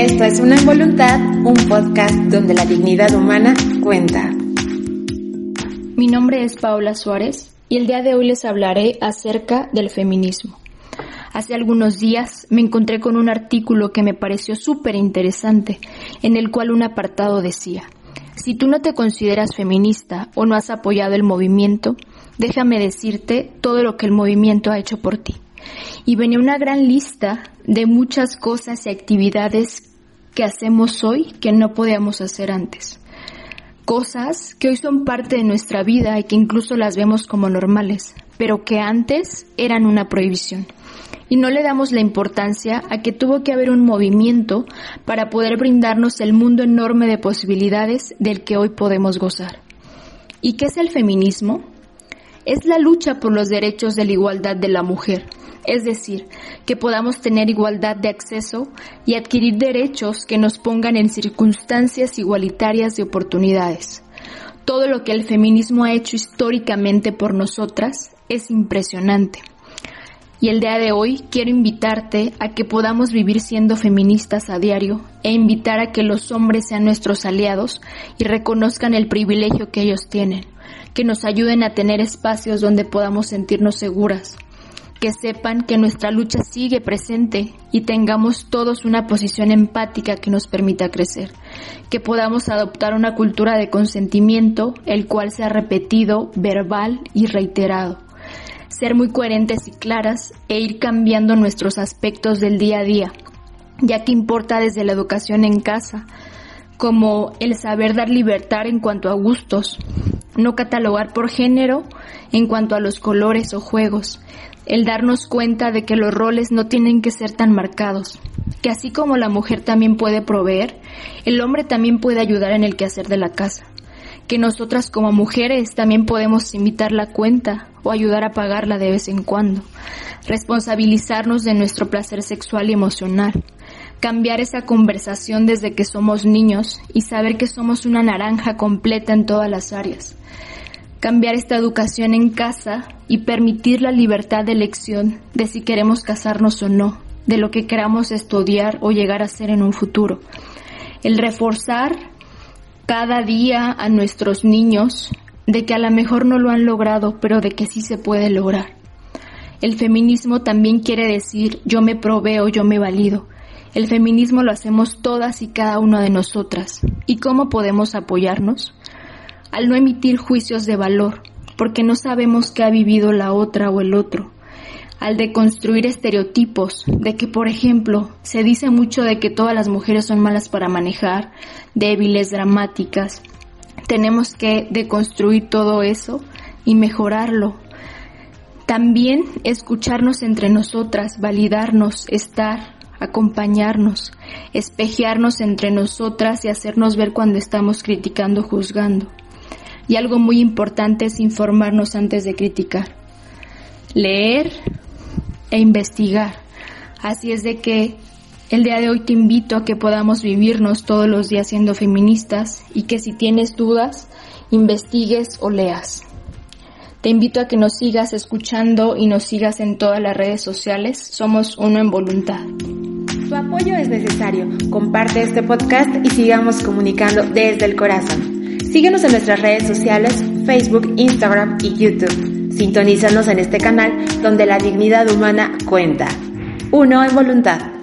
Esto es Una Voluntad, un podcast donde la dignidad humana cuenta. Mi nombre es Paola Suárez y el día de hoy les hablaré acerca del feminismo. Hace algunos días me encontré con un artículo que me pareció súper interesante, en el cual un apartado decía, si tú no te consideras feminista o no has apoyado el movimiento, déjame decirte todo lo que el movimiento ha hecho por ti. Y venía una gran lista de muchas cosas y actividades que hacemos hoy que no podíamos hacer antes. Cosas que hoy son parte de nuestra vida y que incluso las vemos como normales, pero que antes eran una prohibición. Y no le damos la importancia a que tuvo que haber un movimiento para poder brindarnos el mundo enorme de posibilidades del que hoy podemos gozar. ¿Y qué es el feminismo? Es la lucha por los derechos de la igualdad de la mujer, es decir, que podamos tener igualdad de acceso y adquirir derechos que nos pongan en circunstancias igualitarias de oportunidades. Todo lo que el feminismo ha hecho históricamente por nosotras es impresionante. Y el día de hoy quiero invitarte a que podamos vivir siendo feministas a diario e invitar a que los hombres sean nuestros aliados y reconozcan el privilegio que ellos tienen, que nos ayuden a tener espacios donde podamos sentirnos seguras, que sepan que nuestra lucha sigue presente y tengamos todos una posición empática que nos permita crecer, que podamos adoptar una cultura de consentimiento, el cual sea repetido, verbal y reiterado, ser muy coherentes y claras e ir cambiando nuestros aspectos del día a día, ya que importa desde la educación en casa, como el saber dar libertad en cuanto a gustos, no catalogar por género en cuanto a los colores o juegos, el darnos cuenta de que los roles no tienen que ser tan marcados, que así como la mujer también puede proveer, el hombre también puede ayudar en el quehacer de la casa, que nosotras como mujeres también podemos invitar la cuenta o ayudar a pagarla de vez en cuando, responsabilizarnos de nuestro placer sexual y emocional, cambiar esa conversación desde que somos niños y saber que somos una naranja completa en todas las áreas, cambiar esta educación en casa y permitir la libertad de elección de si queremos casarnos o no, de lo que queramos estudiar o llegar a ser en un futuro. El reforzar cada día a nuestros niños de que a lo mejor no lo han logrado, pero de que sí se puede lograr. El feminismo también quiere decir yo me proveo, yo me valido. El feminismo lo hacemos todas y cada una de nosotras. ¿Y cómo podemos apoyarnos? al no emitir juicios de valor, porque no sabemos qué ha vivido la otra o el otro, al deconstruir estereotipos de que, por ejemplo, se dice mucho de que todas las mujeres son malas para manejar, débiles, dramáticas. Tenemos que deconstruir todo eso y mejorarlo. También escucharnos entre nosotras, validarnos, estar, acompañarnos, espejearnos entre nosotras y hacernos ver cuando estamos criticando, juzgando. Y algo muy importante es informarnos antes de criticar. Leer e investigar. Así es de que el día de hoy te invito a que podamos vivirnos todos los días siendo feministas y que si tienes dudas, investigues o leas. Te invito a que nos sigas escuchando y nos sigas en todas las redes sociales. Somos uno en voluntad. Tu apoyo es necesario. Comparte este podcast y sigamos comunicando desde el corazón. Síguenos en nuestras redes sociales, Facebook, Instagram y YouTube. Sintonízanos en este canal donde la dignidad humana cuenta. Uno en voluntad.